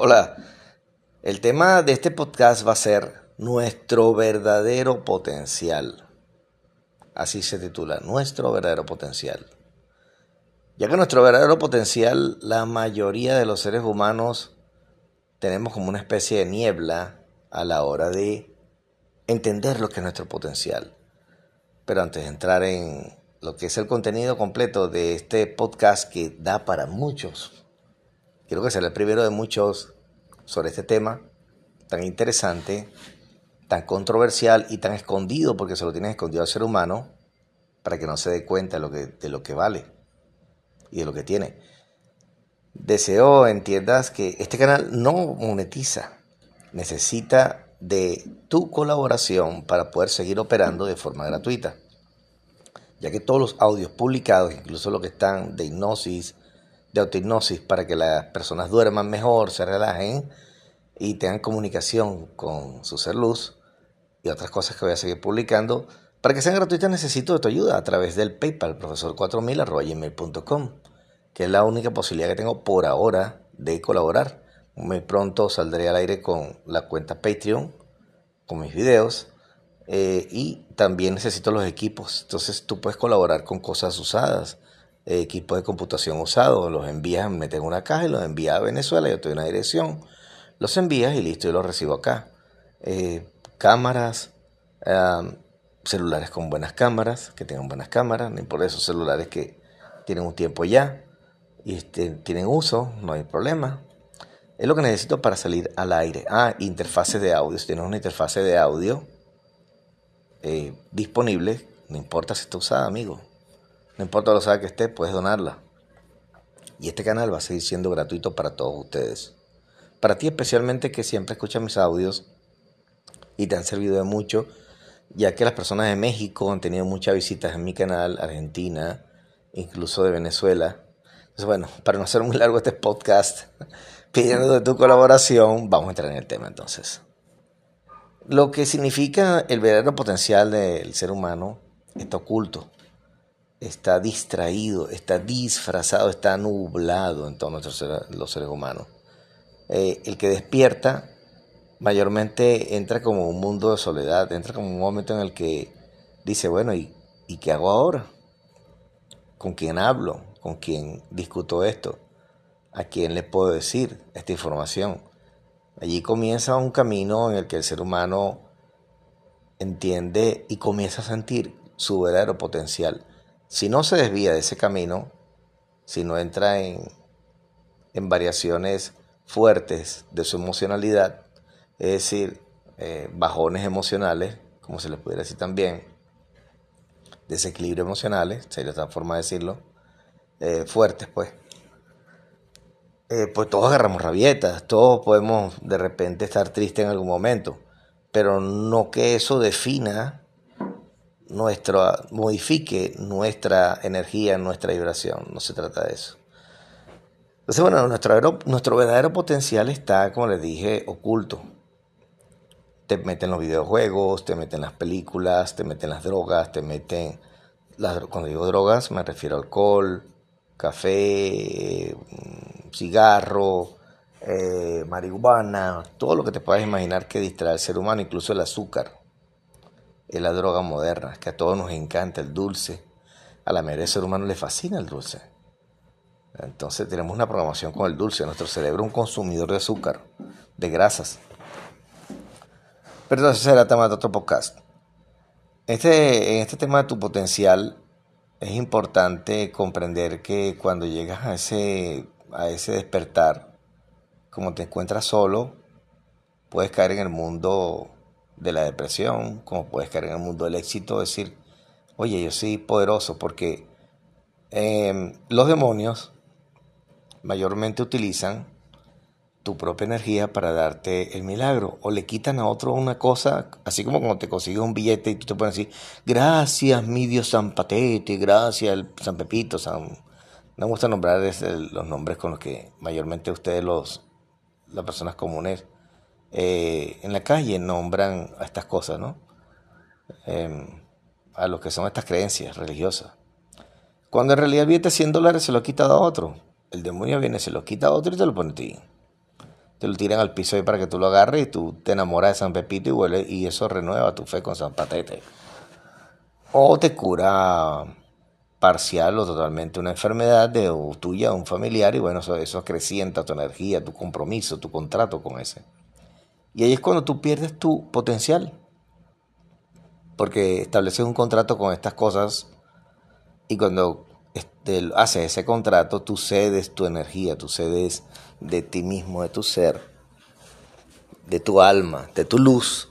Hola, el tema de este podcast va a ser nuestro verdadero potencial. Así se titula, nuestro verdadero potencial. Ya que nuestro verdadero potencial, la mayoría de los seres humanos tenemos como una especie de niebla a la hora de entender lo que es nuestro potencial. Pero antes de entrar en lo que es el contenido completo de este podcast que da para muchos, quiero que sea el primero de muchos sobre este tema tan interesante, tan controversial y tan escondido, porque se lo tiene escondido al ser humano, para que no se dé cuenta de lo que, de lo que vale y de lo que tiene. Deseo entiendas que este canal no monetiza, necesita de tu colaboración para poder seguir operando de forma gratuita, ya que todos los audios publicados, incluso los que están de hipnosis, de autohipnosis, para que las personas duerman mejor, se relajen y tengan comunicación con su ser luz y otras cosas que voy a seguir publicando, para que sean gratuitas necesito de tu ayuda a través del PayPal, profesor4000.gmail.com, que es la única posibilidad que tengo por ahora de colaborar. Muy pronto saldré al aire con la cuenta Patreon, con mis videos. Eh, y también necesito los equipos. Entonces tú puedes colaborar con cosas usadas. Eh, equipos de computación usados. Los envías, meten una caja y los envías a Venezuela. Yo te doy una dirección. Los envías y listo, yo los recibo acá. Eh, cámaras, celulares con buenas cámaras, que tengan buenas cámaras. No por esos celulares que tienen un tiempo ya y este, tienen uso, no hay problema. Es lo que necesito para salir al aire. Ah, interfase de audio. Si tienes una interfase de audio eh, disponible, no importa si está usada, amigo. No importa lo usada que esté, puedes donarla. Y este canal va a seguir siendo gratuito para todos ustedes. Para ti especialmente que siempre escuchas mis audios y te han servido de mucho, ya que las personas de México han tenido muchas visitas en mi canal, Argentina, incluso de Venezuela. Entonces, bueno, para no hacer muy largo este podcast, pidiendo de tu colaboración, vamos a entrar en el tema entonces. Lo que significa el verdadero potencial del ser humano está oculto, está distraído, está disfrazado, está nublado en todos los seres humanos. Eh, el que despierta mayormente entra como un mundo de soledad, entra como un momento en el que dice, bueno, ¿y, ¿y qué hago ahora? ¿Con quién hablo? ¿Con quién discuto esto? ¿A quién le puedo decir esta información? Allí comienza un camino en el que el ser humano entiende y comienza a sentir su verdadero potencial. Si no se desvía de ese camino, si no entra en, en variaciones fuertes de su emocionalidad, es decir, eh, bajones emocionales, como se les pudiera decir también, desequilibrio emocionales, sería otra forma de decirlo, eh, fuertes pues, eh, pues todos agarramos rabietas, todos podemos de repente estar tristes en algún momento, pero no que eso defina nuestra, modifique nuestra energía, nuestra vibración, no se trata de eso. Entonces, bueno, nuestro, nuestro verdadero potencial está, como les dije, oculto. Te meten los videojuegos, te meten las películas, te meten las drogas, te meten... Cuando digo drogas me refiero a alcohol, café, cigarro, eh, marihuana, todo lo que te puedas imaginar que distrae al ser humano, incluso el azúcar. Es la droga moderna, que a todos nos encanta el dulce. A la mayoría del ser humano le fascina el dulce. Entonces tenemos una programación con el dulce. Nuestro cerebro es un consumidor de azúcar, de grasas. Pero entonces será tema de otro podcast. Este, en este tema de tu potencial es importante comprender que cuando llegas a ese a ese despertar, como te encuentras solo, puedes caer en el mundo de la depresión, como puedes caer en el mundo del éxito, decir, oye, yo soy poderoso, porque em, los demonios mayormente utilizan tu propia energía para darte el milagro o le quitan a otro una cosa, así como cuando te consigues un billete y tú te puedes decir, gracias mi Dios San Patete, gracias San Pepito, San me gusta nombrar los nombres con los que mayormente ustedes, los, las personas comunes, eh, en la calle nombran a estas cosas, ¿no? Em, a lo que son estas creencias religiosas. Cuando en realidad el billete 100 dólares se lo quita a otro. El demonio viene, se lo quita a otro y te lo pone a ti. te lo tiran al piso ahí para que tú lo agarres y tú te enamoras de San Pepito y vuelve y eso renueva tu fe con San Patete. O te cura parcial o totalmente una enfermedad de tuya o un familiar y bueno, eso, eso acrecienta tu energía, tu compromiso, tu contrato con ese. Y ahí es cuando tú pierdes tu potencial. Porque estableces un contrato con estas cosas y cuando este, haces ese contrato, tú cedes tu energía, tú cedes de ti mismo, de tu ser, de tu alma, de tu luz.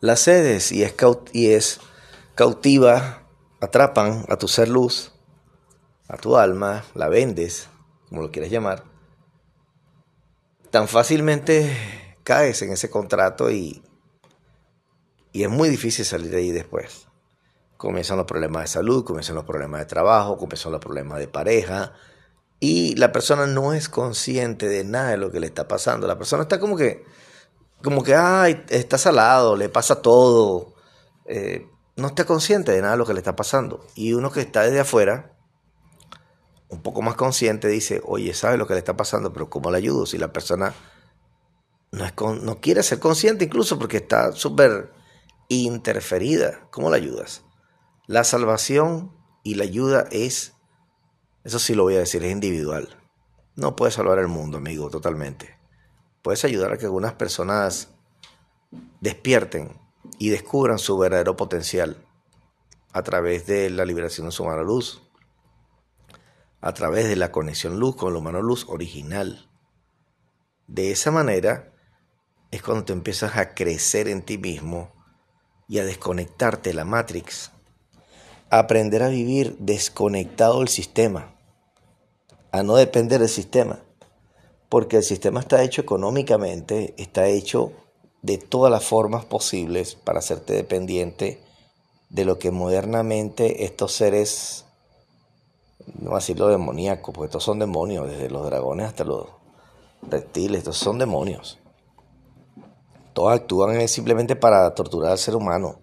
La cedes y es, y es cautiva, atrapan a tu ser luz, a tu alma, la vendes, como lo quieras llamar. Tan fácilmente caes en ese contrato y, y es muy difícil salir de ahí después. Comienzan los problemas de salud, comienzan los problemas de trabajo, comienzan los problemas de pareja y la persona no es consciente de nada de lo que le está pasando. La persona está como que, como que, ay, está salado, le pasa todo. Eh, no está consciente de nada de lo que le está pasando. Y uno que está desde afuera, un poco más consciente, dice, oye, sabe lo que le está pasando, pero ¿cómo le ayudo? Si la persona no, no quiere ser consciente incluso porque está súper interferida. ¿Cómo la ayudas? La salvación y la ayuda es, eso sí lo voy a decir, es individual. No puedes salvar el mundo, amigo, totalmente. Puedes ayudar a que algunas personas despierten y descubran su verdadero potencial a través de la liberación de su humano luz, a través de la conexión luz con el humano luz original. De esa manera, es cuando te empiezas a crecer en ti mismo y a desconectarte de la Matrix. Aprender a vivir desconectado del sistema, a no depender del sistema, porque el sistema está hecho económicamente, está hecho de todas las formas posibles para hacerte dependiente de lo que modernamente estos seres, no voy a decirlo demoníacos, porque estos son demonios, desde los dragones hasta los reptiles, estos son demonios todos actúan simplemente para torturar al ser humano.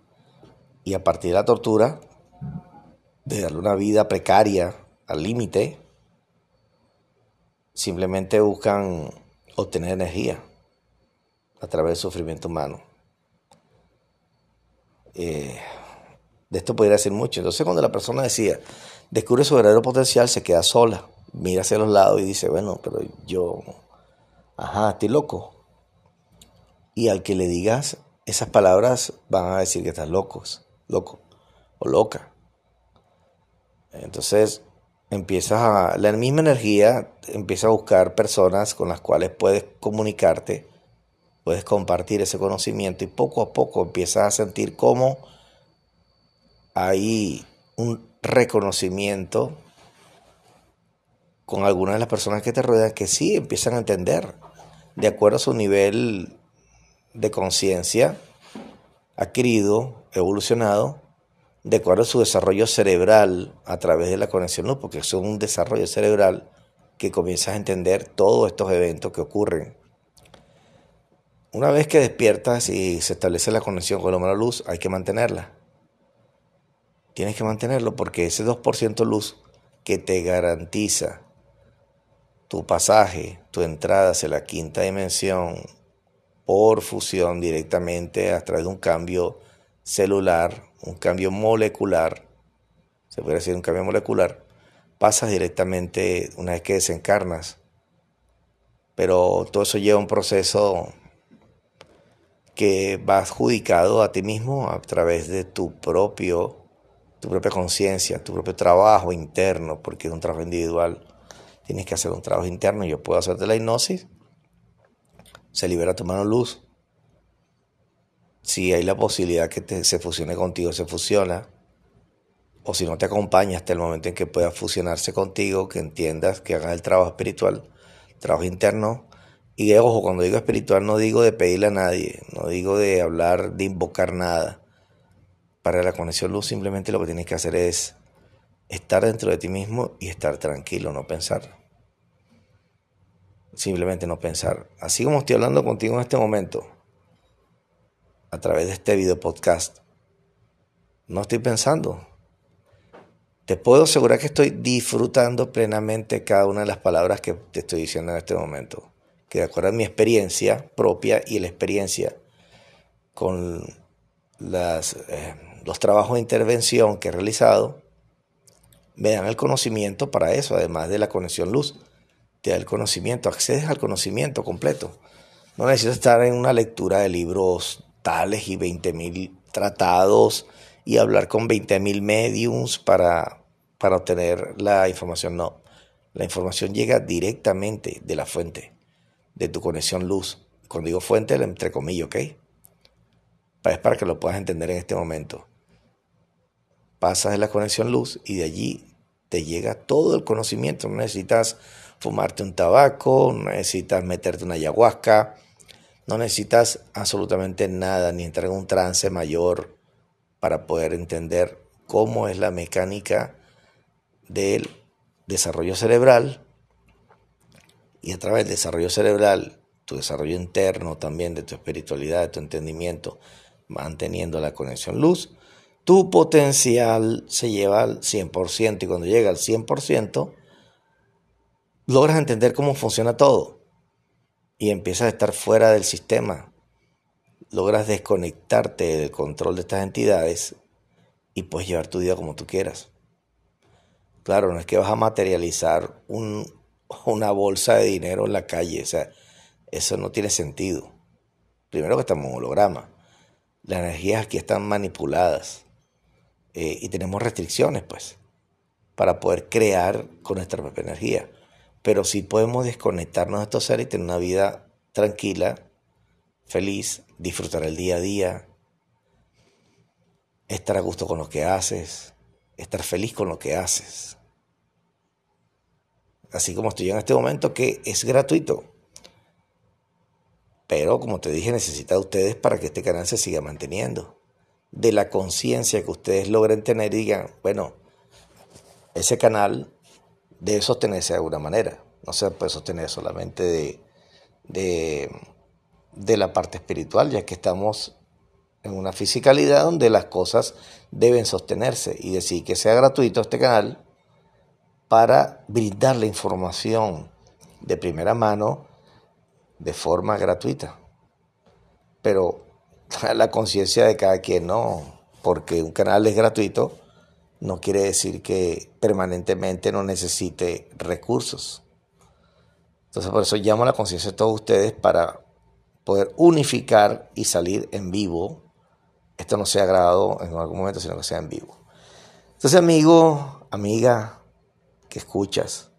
Y a partir de la tortura, de darle una vida precaria al límite, simplemente buscan obtener energía a través del sufrimiento humano. Eh, de esto podría decir mucho. Entonces cuando la persona decía, descubre su verdadero potencial, se queda sola, mira hacia los lados y dice, bueno, pero yo, ajá, estoy loco. Y al que le digas esas palabras van a decir que estás locos, loco o loca. Entonces empiezas a, la misma energía empieza a buscar personas con las cuales puedes comunicarte, puedes compartir ese conocimiento y poco a poco empiezas a sentir cómo hay un reconocimiento con algunas de las personas que te rodean que sí empiezan a entender de acuerdo a su nivel de conciencia adquirido, evolucionado, de acuerdo a su desarrollo cerebral a través de la conexión luz, porque es un desarrollo cerebral que comienzas a entender todos estos eventos que ocurren. Una vez que despiertas y se establece la conexión con la luz, hay que mantenerla. Tienes que mantenerlo porque ese 2% luz que te garantiza tu pasaje, tu entrada hacia la quinta dimensión, por fusión directamente a través de un cambio celular, un cambio molecular, se puede decir un cambio molecular, pasas directamente una vez que desencarnas. Pero todo eso lleva un proceso que va adjudicado a ti mismo a través de tu propio tu propia conciencia, tu propio trabajo interno, porque es un trabajo individual. Tienes que hacer un trabajo interno. Yo puedo hacerte la hipnosis, se libera tu mano luz. Si hay la posibilidad que se fusione contigo, se fusiona. O si no te acompaña hasta el momento en que pueda fusionarse contigo, que entiendas, que hagas el trabajo espiritual, trabajo interno. Y ojo, cuando digo espiritual no digo de pedirle a nadie, no digo de hablar, de invocar nada. Para la conexión luz simplemente lo que tienes que hacer es estar dentro de ti mismo y estar tranquilo, no pensar simplemente no pensar. Así como estoy hablando contigo en este momento, a través de este video podcast, no estoy pensando. Te puedo asegurar que estoy disfrutando plenamente cada una de las palabras que te estoy diciendo en este momento. que de acuerdo a mi experiencia propia y la experiencia con eh, los trabajos de intervención que he realizado, me dan el conocimiento para eso, además de la conexión luz. Te da el conocimiento, accedes al conocimiento completo. No necesitas estar en una lectura de libros tales y 20.000 tratados y hablar con 20.000 mediums para, para obtener la información. No, la información llega directamente de la fuente, de tu conexión luz. Cuando digo fuente, entre comillas, ¿ok? Es para que lo puedas entender en este momento. Pasas de la conexión luz y de allí te llega todo el conocimiento. No necesitas fumarte un tabaco, no necesitas meterte una ayahuasca, no necesitas absolutamente nada, ni entrar en un trance mayor para poder entender cómo es la mecánica del desarrollo cerebral. Y a través del desarrollo cerebral, tu desarrollo interno también de tu espiritualidad, de tu entendimiento, manteniendo la conexión luz, tu potencial se lleva al 100% y cuando llega al 100%, logras entender cómo funciona todo y empiezas a estar fuera del sistema. Logras desconectarte del control de estas entidades y puedes llevar tu vida como tú quieras. Claro, no es que vas a materializar una bolsa de dinero en la calle, o sea, eso no tiene sentido. Primero que estamos en holograma. Las energías aquí están manipuladas eh, y tenemos restricciones, pues, para poder crear con nuestra propia energía. Pero sí podemos desconectarnos de estos seres y tener una vida tranquila, feliz, disfrutar el día a día, estar a gusto con lo que haces, estar feliz con lo que haces. Así como estoy en este momento que es gratuito. Pero como te dije, necesita de ustedes para que este canal se siga manteniendo. De la conciencia que ustedes logren tener y digan, bueno, ese canal debe sostenerse de alguna manera. No se puede sostener solamente de, de, la parte espiritual, ya que estamos en una fisicalidad donde las cosas deben sostenerse y decir que sea gratuito este canal para brindar la información de primera mano de forma gratuita. Pero la conciencia de cada quien no, porque un canal es gratuito, no quiere decir que permanentemente no necesite recursos. Entonces por eso llamo a la conciencia de todos ustedes para poder unificar y salir en vivo. Esto no sea grabado en algún momento, sino que sea en vivo. Entonces amigo, amiga, que escuchas,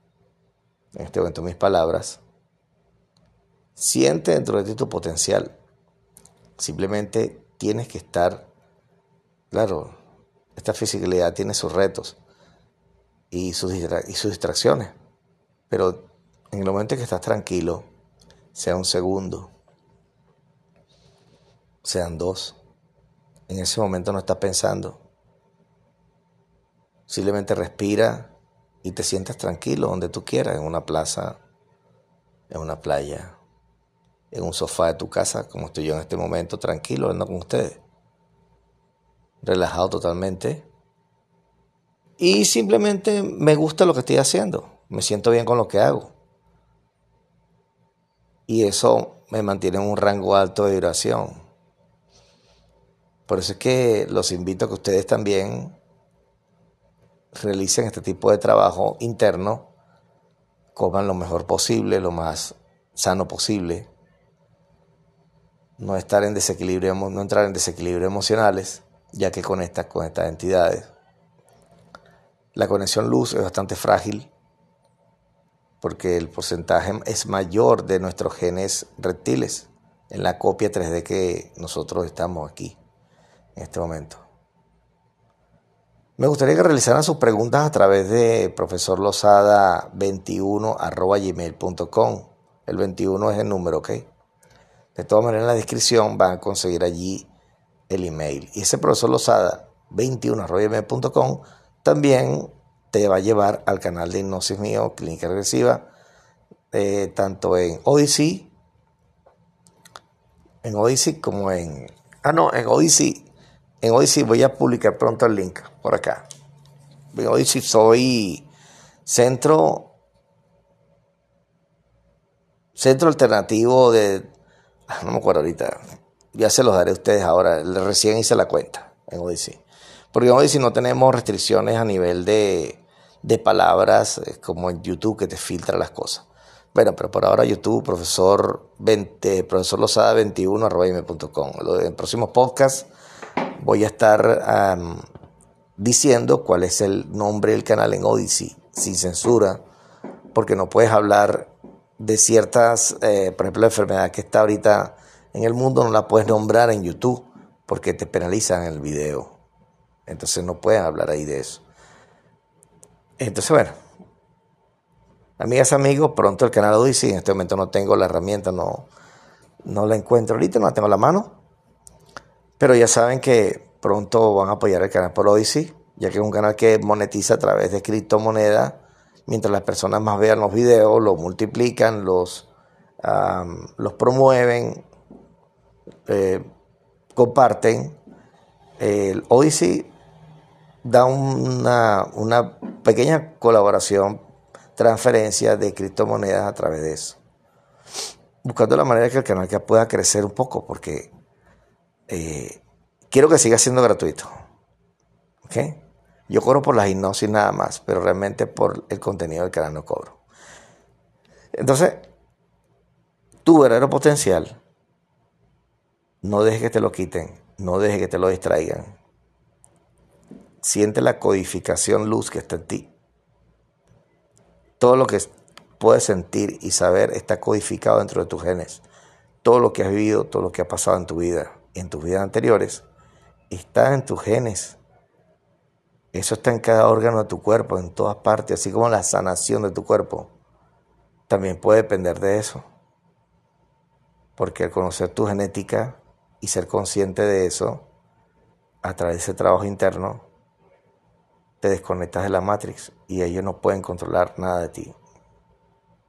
en este momento mis palabras, siente dentro de ti tu potencial. Simplemente tienes que estar, claro, esta fisicalidad tiene sus retos y sus, distracciones, pero en el momento en que estás tranquilo, sea un segundo, sean dos, en ese momento no estás pensando. Simplemente respira y te sientas tranquilo donde tú quieras, en una plaza, en una playa, en un sofá de tu casa, como estoy yo en este momento, tranquilo, ando con ustedes, relajado totalmente. Y simplemente me gusta lo que estoy haciendo, me siento bien con lo que hago. Y eso me mantiene en un rango alto de vibración. Por eso es que los invito a que ustedes también realicen este tipo de trabajo interno, coman lo mejor posible, lo más sano posible, no estar en desequilibrio, no entrar en desequilibrio emocionales, ya que conectas con estas entidades. La conexión luz es bastante frágil porque el porcentaje es mayor de nuestros genes reptiles en la copia 3D que nosotros estamos aquí en este momento. Me gustaría que realizaran sus preguntas a través de profesorlosada21.gmail.com. El 21 es el número, ¿ok? De todas maneras, en la descripción van a conseguir allí el email. Y ese profesor Lozada 21.gmail.com también te va a llevar al canal de hipnosis mío, Clínica Regresiva, eh, tanto en Odyssey, en Odyssey como en... Ah, no, en Odyssey en Odyssey voy a publicar pronto el link por acá. En Odyssey soy centro centro alternativo de... Ah, no me acuerdo ahorita. Ya se los daré a ustedes ahora. Recién hice la cuenta en Odyssey. Porque en Odyssey no tenemos restricciones a nivel de, de palabras como en YouTube que te filtra las cosas. Bueno, pero por ahora YouTube, profesor, 20, profesor Lozada 21 arroba.com. En el próximo podcast voy a estar diciendo cuál es el nombre del canal en Odyssey, sin censura, porque no puedes hablar de ciertas, eh, por ejemplo, la enfermedad que está ahorita en el mundo, no la puedes nombrar en YouTube porque te penalizan el video. Entonces no puedes hablar ahí de eso. Entonces, bueno, Amigas, amigos, pronto el canal Odyssey. En este momento no tengo la herramienta, no, no la encuentro ahorita, no la tengo a la mano. Pero ya saben que pronto van a apoyar el canal por Odyssey, ya que es un canal que monetiza a través de criptomonedas. Mientras las personas más vean los videos, los multiplican, los, los promueven, eh, comparten. El Odyssey da una, una pequeña colaboración transferencias de criptomonedas a través de eso. Buscando la manera que el canal pueda crecer un poco, porque eh, quiero que siga siendo gratuito. ¿Ok? Yo cobro por la hipnosis nada más, pero realmente por el contenido del canal no cobro. Entonces, tu verdadero potencial, no dejes que te lo quiten, no dejes que te lo distraigan. Siente la codificación luz que está en ti todo lo que puedes sentir y saber está codificado dentro de tus genes. Todo lo que has vivido, todo lo que ha pasado en tu vida en tus vidas anteriores, está en tus genes. Eso está en cada órgano de tu cuerpo, en todas partes, así como la sanación de tu cuerpo. También puede depender de eso. Porque al conocer tu genética y ser consciente de eso, a través de ese trabajo interno, te desconectas de la Matrix y ellos no pueden controlar nada de ti.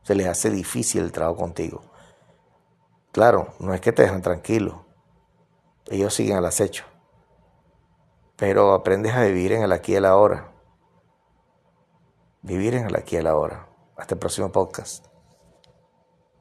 Se les hace difícil el trabajo contigo. Claro, no es que te dejan tranquilo. Ellos siguen al acecho. Pero aprendes a vivir en el aquí y el ahora. Vivir en el aquí y el ahora. Hasta el próximo podcast.